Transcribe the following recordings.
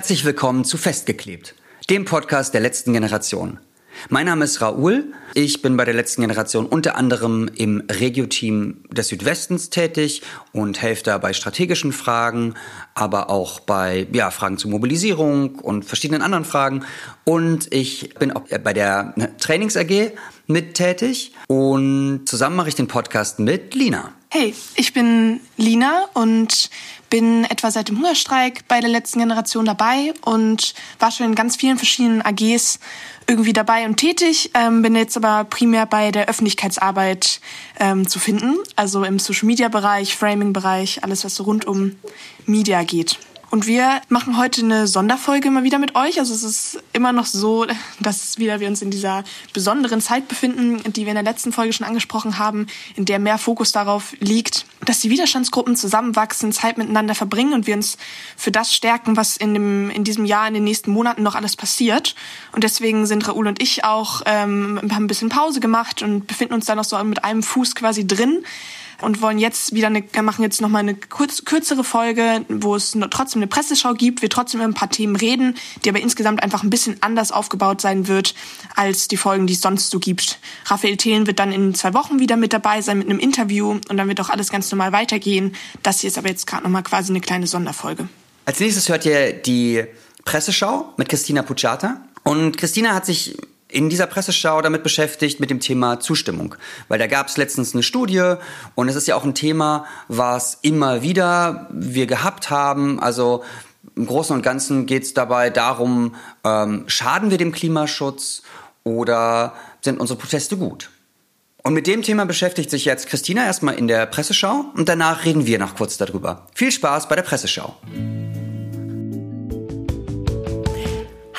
Herzlich willkommen zu Festgeklebt, dem Podcast der letzten Generation. Mein Name ist Raoul. Ich bin bei der letzten Generation unter anderem im Regio-Team des Südwestens tätig und helfe da bei strategischen Fragen, aber auch bei ja, Fragen zur Mobilisierung und verschiedenen anderen Fragen. Und ich bin auch bei der Trainings AG mit tätig und zusammen mache ich den Podcast mit Lina. Hey, ich bin Lina und bin etwa seit dem Hungerstreik bei der letzten Generation dabei und war schon in ganz vielen verschiedenen AGs irgendwie dabei und tätig, ähm, bin jetzt aber primär bei der Öffentlichkeitsarbeit ähm, zu finden, also im Social-Media-Bereich, Framing-Bereich, alles, was so rund um Media geht. Und wir machen heute eine Sonderfolge mal wieder mit euch. Also es ist immer noch so, dass wieder wir uns in dieser besonderen Zeit befinden, die wir in der letzten Folge schon angesprochen haben, in der mehr Fokus darauf liegt, dass die Widerstandsgruppen zusammenwachsen, Zeit miteinander verbringen und wir uns für das stärken, was in, dem, in diesem Jahr, in den nächsten Monaten noch alles passiert. Und deswegen sind Raoul und ich auch, ähm, haben ein bisschen Pause gemacht und befinden uns da noch so mit einem Fuß quasi drin und wollen jetzt wieder eine, machen jetzt nochmal eine kurz, kürzere Folge, wo es trotzdem eine Presseschau gibt, wir trotzdem über ein paar Themen reden, die aber insgesamt einfach ein bisschen anders aufgebaut sein wird als die Folgen, die es sonst so gibt. Raphael Thelen wird dann in zwei Wochen wieder mit dabei sein mit einem Interview und dann wird auch alles ganz normal weitergehen. Das hier ist aber jetzt gerade nochmal quasi eine kleine Sonderfolge. Als nächstes hört ihr die Presseschau mit Christina Pucciata. Und Christina hat sich in dieser Presseschau damit beschäftigt mit dem Thema Zustimmung. Weil da gab es letztens eine Studie und es ist ja auch ein Thema, was immer wieder wir gehabt haben. Also im Großen und Ganzen geht es dabei darum, ähm, schaden wir dem Klimaschutz oder sind unsere Proteste gut? Und mit dem Thema beschäftigt sich jetzt Christina erstmal in der Presseschau und danach reden wir noch kurz darüber. Viel Spaß bei der Presseschau.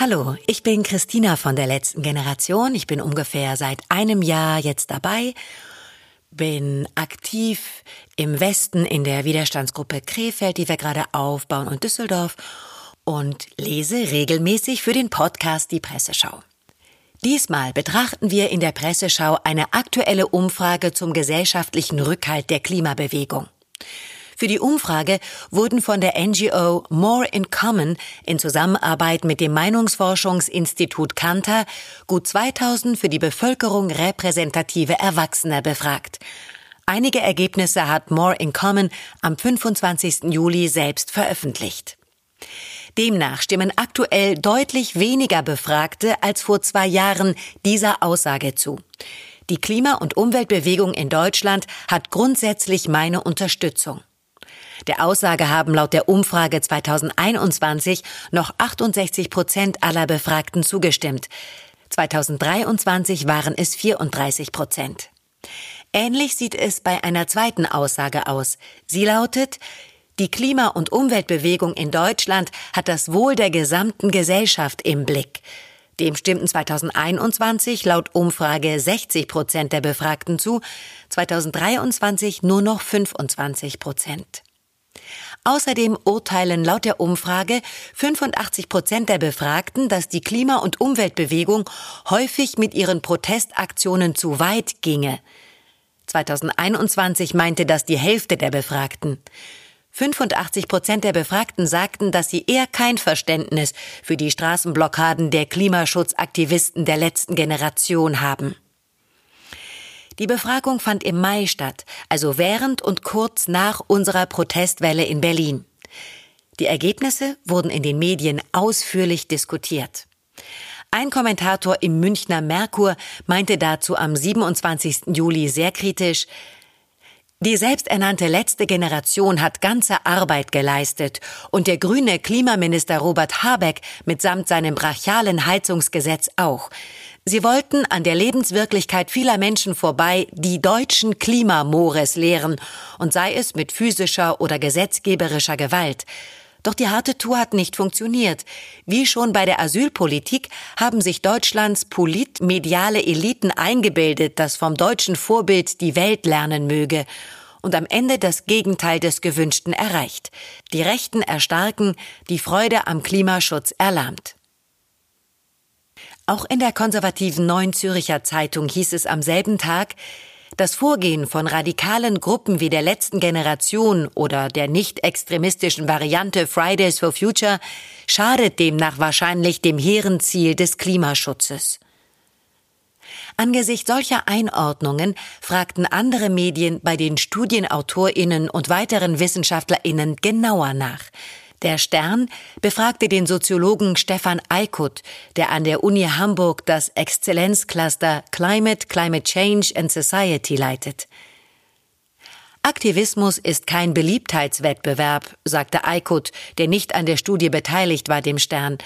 Hallo, ich bin Christina von der letzten Generation. Ich bin ungefähr seit einem Jahr jetzt dabei, bin aktiv im Westen in der Widerstandsgruppe Krefeld, die wir gerade aufbauen, und Düsseldorf und lese regelmäßig für den Podcast die Presseschau. Diesmal betrachten wir in der Presseschau eine aktuelle Umfrage zum gesellschaftlichen Rückhalt der Klimabewegung. Für die Umfrage wurden von der NGO More in Common in Zusammenarbeit mit dem Meinungsforschungsinstitut Kantar gut 2000 für die Bevölkerung repräsentative Erwachsene befragt. Einige Ergebnisse hat More in Common am 25. Juli selbst veröffentlicht. Demnach stimmen aktuell deutlich weniger Befragte als vor zwei Jahren dieser Aussage zu. Die Klima- und Umweltbewegung in Deutschland hat grundsätzlich meine Unterstützung. Der Aussage haben laut der Umfrage 2021 noch 68 Prozent aller Befragten zugestimmt. 2023 waren es 34 Prozent. Ähnlich sieht es bei einer zweiten Aussage aus. Sie lautet, die Klima- und Umweltbewegung in Deutschland hat das Wohl der gesamten Gesellschaft im Blick. Dem stimmten 2021 laut Umfrage 60 Prozent der Befragten zu, 2023 nur noch 25 Prozent. Außerdem urteilen laut der Umfrage 85 Prozent der Befragten, dass die Klima- und Umweltbewegung häufig mit ihren Protestaktionen zu weit ginge. 2021 meinte das die Hälfte der Befragten. 85 Prozent der Befragten sagten, dass sie eher kein Verständnis für die Straßenblockaden der Klimaschutzaktivisten der letzten Generation haben. Die Befragung fand im Mai statt, also während und kurz nach unserer Protestwelle in Berlin. Die Ergebnisse wurden in den Medien ausführlich diskutiert. Ein Kommentator im Münchner Merkur meinte dazu am 27. Juli sehr kritisch, die selbsternannte letzte Generation hat ganze Arbeit geleistet und der grüne Klimaminister Robert Habeck mitsamt seinem brachialen Heizungsgesetz auch. Sie wollten an der Lebenswirklichkeit vieler Menschen vorbei die deutschen Klimamores lehren, und sei es mit physischer oder gesetzgeberischer Gewalt. Doch die harte Tour hat nicht funktioniert. Wie schon bei der Asylpolitik haben sich Deutschlands politmediale Eliten eingebildet, dass vom deutschen Vorbild die Welt lernen möge und am Ende das Gegenteil des Gewünschten erreicht. Die Rechten erstarken, die Freude am Klimaschutz erlahmt. Auch in der konservativen Neuen Züricher Zeitung hieß es am selben Tag, Das Vorgehen von radikalen Gruppen wie der letzten Generation oder der nicht extremistischen Variante Fridays for Future schadet demnach wahrscheinlich dem hehren Ziel des Klimaschutzes. Angesichts solcher Einordnungen fragten andere Medien bei den Studienautorinnen und weiteren Wissenschaftlerinnen genauer nach. Der Stern befragte den Soziologen Stefan Eikut, der an der Uni Hamburg das Exzellenzcluster Climate, Climate Change and Society leitet. Aktivismus ist kein Beliebtheitswettbewerb, sagte Eikut, der nicht an der Studie beteiligt war, dem Stern.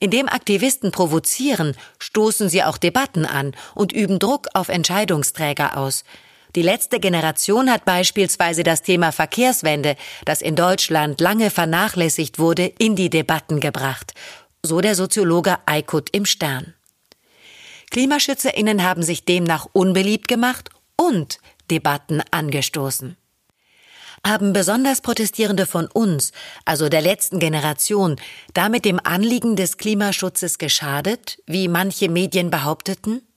Indem Aktivisten provozieren, stoßen sie auch Debatten an und üben Druck auf Entscheidungsträger aus. Die letzte Generation hat beispielsweise das Thema Verkehrswende, das in Deutschland lange vernachlässigt wurde, in die Debatten gebracht. So der Soziologe Eikut im Stern. KlimaschützerInnen haben sich demnach unbeliebt gemacht und Debatten angestoßen. Haben besonders Protestierende von uns, also der letzten Generation, damit dem Anliegen des Klimaschutzes geschadet, wie manche Medien behaupteten?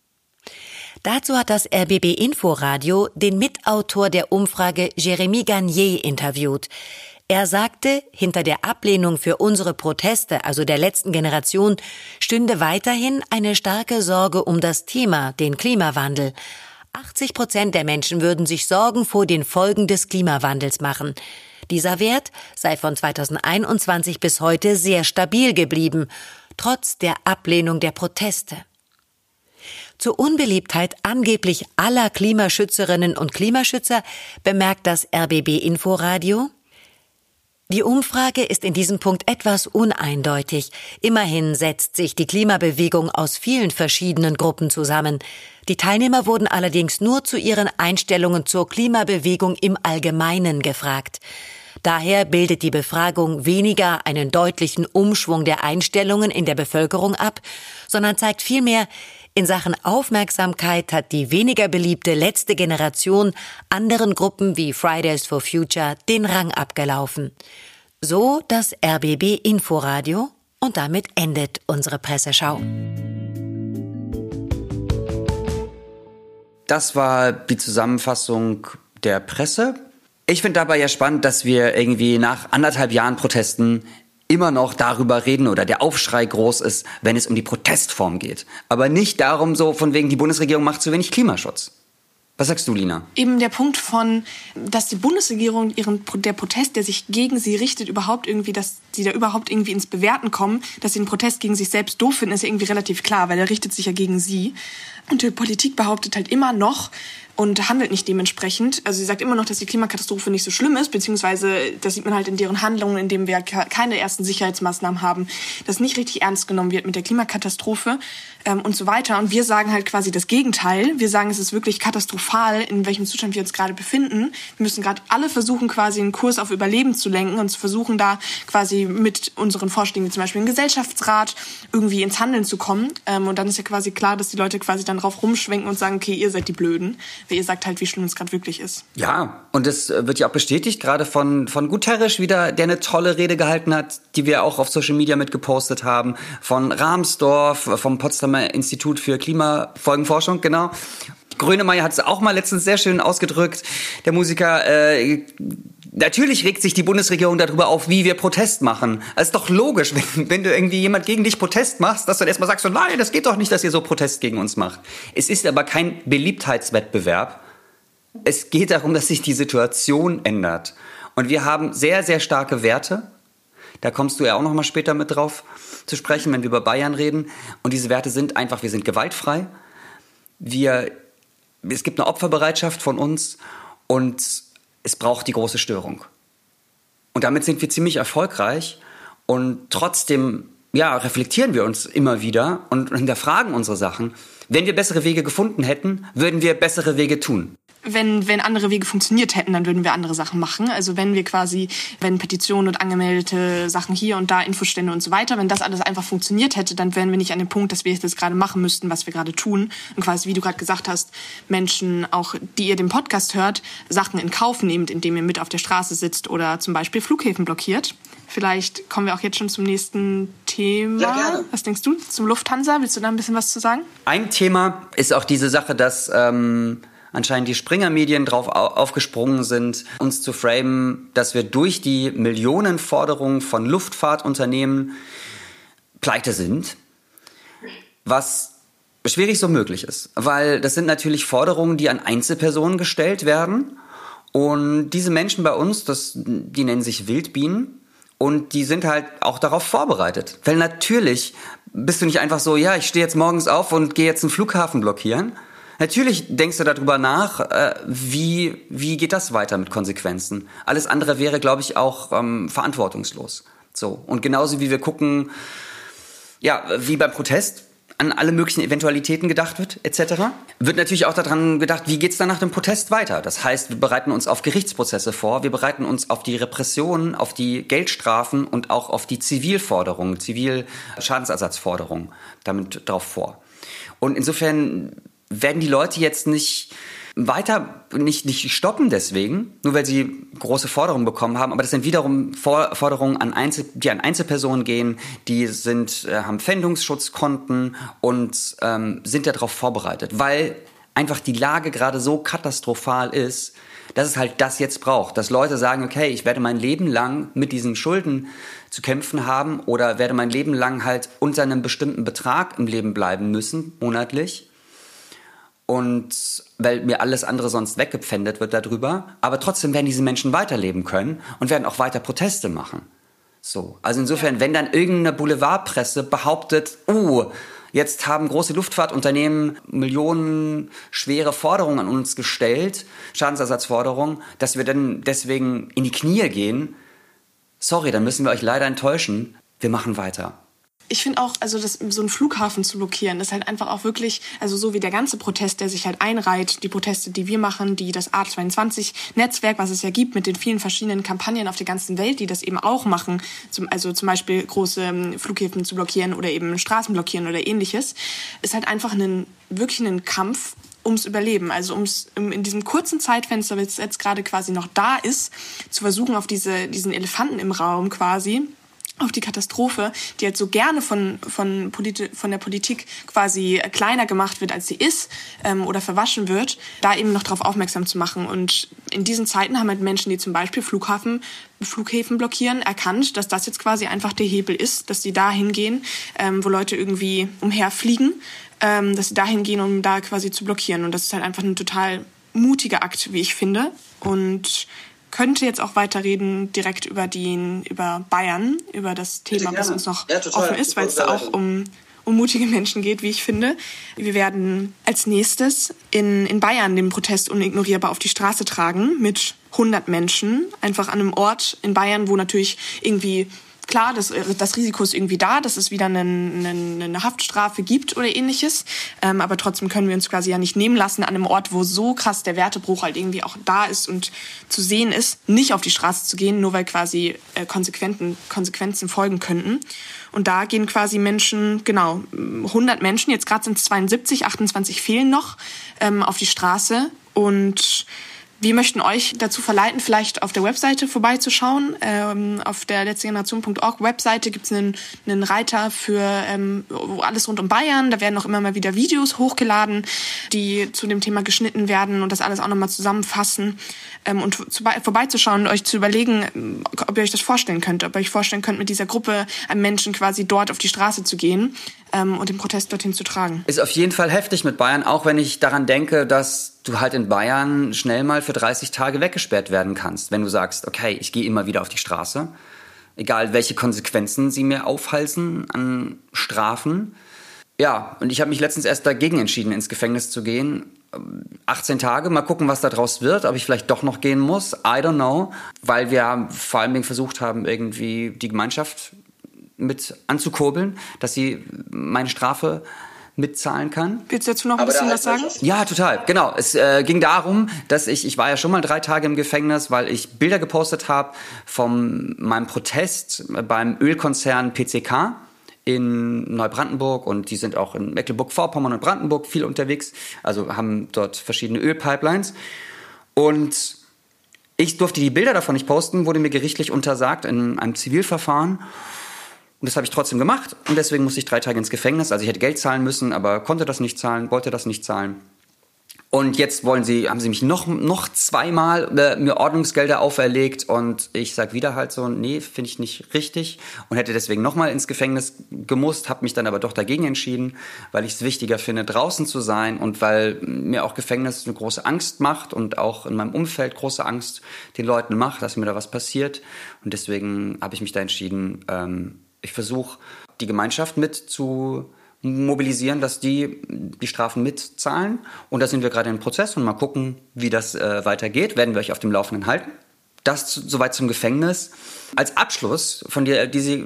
Dazu hat das RBB Inforadio den Mitautor der Umfrage Jeremy Garnier interviewt. Er sagte, hinter der Ablehnung für unsere Proteste, also der letzten Generation, stünde weiterhin eine starke Sorge um das Thema, den Klimawandel. 80 Prozent der Menschen würden sich Sorgen vor den Folgen des Klimawandels machen. Dieser Wert sei von 2021 bis heute sehr stabil geblieben, trotz der Ablehnung der Proteste. Zur Unbeliebtheit angeblich aller Klimaschützerinnen und Klimaschützer bemerkt das RBB Inforadio, die Umfrage ist in diesem Punkt etwas uneindeutig. Immerhin setzt sich die Klimabewegung aus vielen verschiedenen Gruppen zusammen. Die Teilnehmer wurden allerdings nur zu ihren Einstellungen zur Klimabewegung im Allgemeinen gefragt. Daher bildet die Befragung weniger einen deutlichen Umschwung der Einstellungen in der Bevölkerung ab, sondern zeigt vielmehr, in Sachen Aufmerksamkeit hat die weniger beliebte letzte Generation anderen Gruppen wie Fridays for Future den Rang abgelaufen. So das RBB Inforadio und damit endet unsere Presseschau. Das war die Zusammenfassung der Presse. Ich finde dabei ja spannend, dass wir irgendwie nach anderthalb Jahren Protesten immer noch darüber reden oder der Aufschrei groß ist, wenn es um die Protestform geht. Aber nicht darum so von wegen, die Bundesregierung macht zu wenig Klimaschutz. Was sagst du, Lina? Eben der Punkt von, dass die Bundesregierung ihren, der Protest, der sich gegen sie richtet, überhaupt irgendwie, dass sie da überhaupt irgendwie ins Bewerten kommen, dass sie den Protest gegen sich selbst doof finden, ist ja irgendwie relativ klar, weil er richtet sich ja gegen sie. Und die Politik behauptet halt immer noch, und handelt nicht dementsprechend. Also sie sagt immer noch, dass die Klimakatastrophe nicht so schlimm ist, beziehungsweise das sieht man halt in deren Handlungen, indem wir keine ersten Sicherheitsmaßnahmen haben, dass nicht richtig ernst genommen wird mit der Klimakatastrophe ähm, und so weiter. Und wir sagen halt quasi das Gegenteil. Wir sagen, es ist wirklich katastrophal, in welchem Zustand wir uns gerade befinden. Wir müssen gerade alle versuchen, quasi einen Kurs auf Überleben zu lenken und zu versuchen, da quasi mit unseren Vorschlägen, wie zum Beispiel im Gesellschaftsrat, irgendwie ins Handeln zu kommen. Ähm, und dann ist ja quasi klar, dass die Leute quasi dann drauf rumschwenken und sagen, okay, ihr seid die Blöden. Ihr sagt halt, wie schlimm es gerade wirklich ist. Ja, und das äh, wird ja auch bestätigt, gerade von, von Guterres wieder, der eine tolle Rede gehalten hat, die wir auch auf Social Media mitgepostet haben, von Rahmsdorf, vom Potsdamer Potsdamer Institut für Klimafolgenforschung, genau. Grönemeyer hat es auch mal letztens sehr schön ausgedrückt, der Musiker. Äh, natürlich regt sich die Bundesregierung darüber auf, wie wir Protest machen. Es ist doch logisch, wenn, wenn du irgendwie jemand gegen dich Protest machst, dass du dann erstmal sagst, so, nein, das geht doch nicht, dass ihr so Protest gegen uns macht. Es ist aber kein Beliebtheitswettbewerb. Es geht darum, dass sich die Situation ändert. Und wir haben sehr, sehr starke Werte. Da kommst du ja auch noch mal später mit drauf zu sprechen, wenn wir über Bayern reden. Und diese Werte sind einfach, wir sind gewaltfrei. Wir, es gibt eine Opferbereitschaft von uns und es braucht die große Störung. Und damit sind wir ziemlich erfolgreich und trotzdem ja, reflektieren wir uns immer wieder und hinterfragen unsere Sachen. Wenn wir bessere Wege gefunden hätten, würden wir bessere Wege tun wenn, wenn andere Wege funktioniert hätten, dann würden wir andere Sachen machen. Also wenn wir quasi, wenn Petitionen und angemeldete Sachen hier und da, Infostände und so weiter, wenn das alles einfach funktioniert hätte, dann wären wir nicht an dem Punkt, dass wir das gerade machen müssten, was wir gerade tun. Und quasi, wie du gerade gesagt hast, Menschen, auch die ihr den Podcast hört, Sachen in Kauf nehmt, indem ihr mit auf der Straße sitzt oder zum Beispiel Flughäfen blockiert. Vielleicht kommen wir auch jetzt schon zum nächsten Thema. Ja, gerne. Was denkst du zum Lufthansa? Willst du da ein bisschen was zu sagen? Ein Thema ist auch diese Sache, dass ähm, anscheinend die Springer-Medien drauf aufgesprungen sind, uns zu framen, dass wir durch die Millionenforderungen von Luftfahrtunternehmen pleite sind, was schwierig so möglich ist. Weil das sind natürlich Forderungen, die an Einzelpersonen gestellt werden. Und diese Menschen bei uns, das, die nennen sich Wildbienen. Und die sind halt auch darauf vorbereitet. Weil natürlich bist du nicht einfach so, ja, ich stehe jetzt morgens auf und gehe jetzt einen Flughafen blockieren. Natürlich denkst du darüber nach, äh, wie, wie geht das weiter mit Konsequenzen. Alles andere wäre, glaube ich, auch ähm, verantwortungslos. So. Und genauso wie wir gucken, ja, wie beim Protest, an alle möglichen Eventualitäten gedacht wird, etc. Wird natürlich auch daran gedacht, wie geht es dann nach dem Protest weiter. Das heißt, wir bereiten uns auf Gerichtsprozesse vor, wir bereiten uns auf die Repressionen, auf die Geldstrafen und auch auf die Zivilforderungen, Zivilschadensersatzforderungen damit darauf vor. Und insofern werden die Leute jetzt nicht weiter nicht, nicht stoppen deswegen, nur weil sie große Forderungen bekommen haben, aber das sind wiederum Forderungen, an Einzel, die an Einzelpersonen gehen, die sind, äh, haben Pfändungsschutzkonten und ähm, sind darauf vorbereitet, weil einfach die Lage gerade so katastrophal ist, dass es halt das jetzt braucht, dass Leute sagen, okay, ich werde mein Leben lang mit diesen Schulden zu kämpfen haben oder werde mein Leben lang halt unter einem bestimmten Betrag im Leben bleiben müssen, monatlich und weil mir alles andere sonst weggepfändet wird darüber. Aber trotzdem werden diese Menschen weiterleben können und werden auch weiter Proteste machen. So. Also insofern, wenn dann irgendeine Boulevardpresse behauptet, oh, jetzt haben große Luftfahrtunternehmen Millionen schwere Forderungen an uns gestellt, Schadensersatzforderungen, dass wir dann deswegen in die Knie gehen, sorry, dann müssen wir euch leider enttäuschen. Wir machen weiter ich finde auch, also das, so einen Flughafen zu blockieren, ist halt einfach auch wirklich, also so wie der ganze Protest, der sich halt einreiht, die Proteste, die wir machen, die das A22-Netzwerk, was es ja gibt, mit den vielen verschiedenen Kampagnen auf der ganzen Welt, die das eben auch machen, zum, also zum Beispiel große ähm, Flughäfen zu blockieren oder eben Straßen blockieren oder ähnliches, ist halt einfach ein, wirklich ein Kampf ums Überleben, also ums um in diesem kurzen Zeitfenster, das jetzt gerade quasi noch da ist, zu versuchen, auf diese, diesen Elefanten im Raum quasi auf die Katastrophe, die jetzt so gerne von, von, Polit von der Politik quasi kleiner gemacht wird, als sie ist ähm, oder verwaschen wird, da eben noch darauf aufmerksam zu machen. Und in diesen Zeiten haben halt Menschen, die zum Beispiel Flughafen, Flughäfen blockieren, erkannt, dass das jetzt quasi einfach der Hebel ist, dass sie da hingehen, ähm, wo Leute irgendwie umherfliegen, ähm, dass sie da hingehen, um da quasi zu blockieren. Und das ist halt einfach ein total mutiger Akt, wie ich finde. Und könnte jetzt auch weiterreden direkt über den, über Bayern, über das Thema, was uns noch ja, offen ist, weil es da auch um, um mutige Menschen geht, wie ich finde. Wir werden als nächstes in, in Bayern den Protest unignorierbar auf die Straße tragen mit 100 Menschen, einfach an einem Ort in Bayern, wo natürlich irgendwie klar, das, äh, das Risiko ist irgendwie da, dass es wieder eine, eine, eine Haftstrafe gibt oder ähnliches. Ähm, aber trotzdem können wir uns quasi ja nicht nehmen lassen, an einem Ort, wo so krass der Wertebruch halt irgendwie auch da ist und zu sehen ist, nicht auf die Straße zu gehen, nur weil quasi äh, Konsequenzen, Konsequenzen folgen könnten. Und da gehen quasi Menschen, genau, 100 Menschen, jetzt gerade sind es 72, 28 fehlen noch, ähm, auf die Straße. Und wir möchten euch dazu verleiten, vielleicht auf der Webseite vorbeizuschauen. Ähm, auf der letztegeneration.org Webseite gibt es einen, einen Reiter für ähm, alles rund um Bayern. Da werden auch immer mal wieder Videos hochgeladen, die zu dem Thema geschnitten werden und das alles auch nochmal zusammenfassen. Ähm, und zu, vorbeizuschauen und euch zu überlegen, ob ihr euch das vorstellen könnt, ob ihr euch vorstellen könnt, mit dieser Gruppe an Menschen quasi dort auf die Straße zu gehen ähm, und den Protest dorthin zu tragen. Ist auf jeden Fall heftig mit Bayern, auch wenn ich daran denke, dass du halt in Bayern schnell mal für 30 Tage weggesperrt werden kannst, wenn du sagst, okay, ich gehe immer wieder auf die Straße, egal welche Konsequenzen sie mir aufhalsen an Strafen. Ja, und ich habe mich letztens erst dagegen entschieden, ins Gefängnis zu gehen. 18 Tage, mal gucken, was daraus wird, ob ich vielleicht doch noch gehen muss. I don't know, weil wir vor allem versucht haben, irgendwie die Gemeinschaft mit anzukurbeln, dass sie meine Strafe mitzahlen kann. Willst du dazu noch ein Aber bisschen was sagen? Ja, total. Genau. Es äh, ging darum, dass ich, ich war ja schon mal drei Tage im Gefängnis, weil ich Bilder gepostet habe von meinem Protest beim Ölkonzern PCK in Neubrandenburg und die sind auch in Mecklenburg-Vorpommern und Brandenburg viel unterwegs, also haben dort verschiedene Ölpipelines. Und ich durfte die Bilder davon nicht posten, wurde mir gerichtlich untersagt in einem Zivilverfahren. Und das habe ich trotzdem gemacht und deswegen musste ich drei Tage ins Gefängnis. Also ich hätte Geld zahlen müssen, aber konnte das nicht zahlen, wollte das nicht zahlen. Und jetzt wollen sie, haben sie mich noch, noch zweimal äh, mir Ordnungsgelder auferlegt und ich sag wieder halt so, nee, finde ich nicht richtig und hätte deswegen nochmal ins Gefängnis gemusst, habe mich dann aber doch dagegen entschieden, weil ich es wichtiger finde, draußen zu sein und weil mir auch Gefängnis eine große Angst macht und auch in meinem Umfeld große Angst den Leuten macht, dass mir da was passiert. Und deswegen habe ich mich da entschieden, ähm, ich versuche die Gemeinschaft mit zu mobilisieren, dass die die Strafen mitzahlen. Und da sind wir gerade im Prozess und mal gucken, wie das äh, weitergeht. Werden wir euch auf dem Laufenden halten. Das soweit zum Gefängnis. Als Abschluss von, der, diese,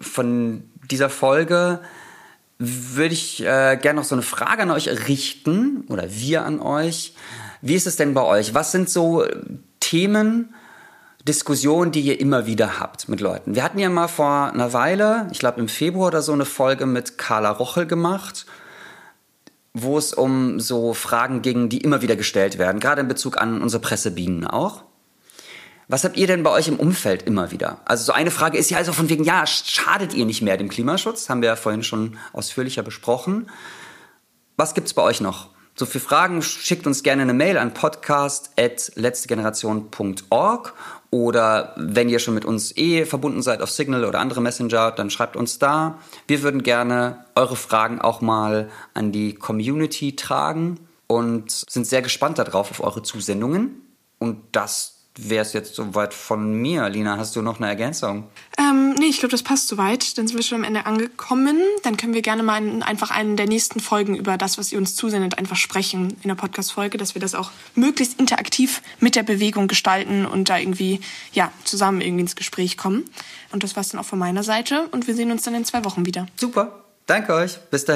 von dieser Folge würde ich äh, gerne noch so eine Frage an euch richten oder wir an euch. Wie ist es denn bei euch? Was sind so Themen, Diskussion, die ihr immer wieder habt mit Leuten. Wir hatten ja mal vor einer Weile, ich glaube im Februar oder so, eine Folge mit Carla Rochel gemacht, wo es um so Fragen ging, die immer wieder gestellt werden, gerade in Bezug an unsere Pressebienen auch. Was habt ihr denn bei euch im Umfeld immer wieder? Also so eine Frage ist ja also von wegen, ja, schadet ihr nicht mehr dem Klimaschutz? Haben wir ja vorhin schon ausführlicher besprochen. Was gibt's bei euch noch? So für Fragen schickt uns gerne eine Mail an podcast.letztegeneration.org oder wenn ihr schon mit uns eh verbunden seid auf Signal oder andere Messenger, dann schreibt uns da. Wir würden gerne eure Fragen auch mal an die Community tragen und sind sehr gespannt darauf auf eure Zusendungen. Und das wäre es jetzt soweit von mir. Lina, hast du noch eine Ergänzung? Ähm, nee, ich glaube, das passt soweit. Dann sind wir schon am Ende angekommen. Dann können wir gerne mal in, einfach einen der nächsten Folgen über das, was ihr uns zusendet, einfach sprechen in der Podcast-Folge, dass wir das auch möglichst interaktiv mit der Bewegung gestalten und da irgendwie, ja, zusammen irgendwie ins Gespräch kommen. Und das war's dann auch von meiner Seite. Und wir sehen uns dann in zwei Wochen wieder. Super. Danke euch. Bis dahin.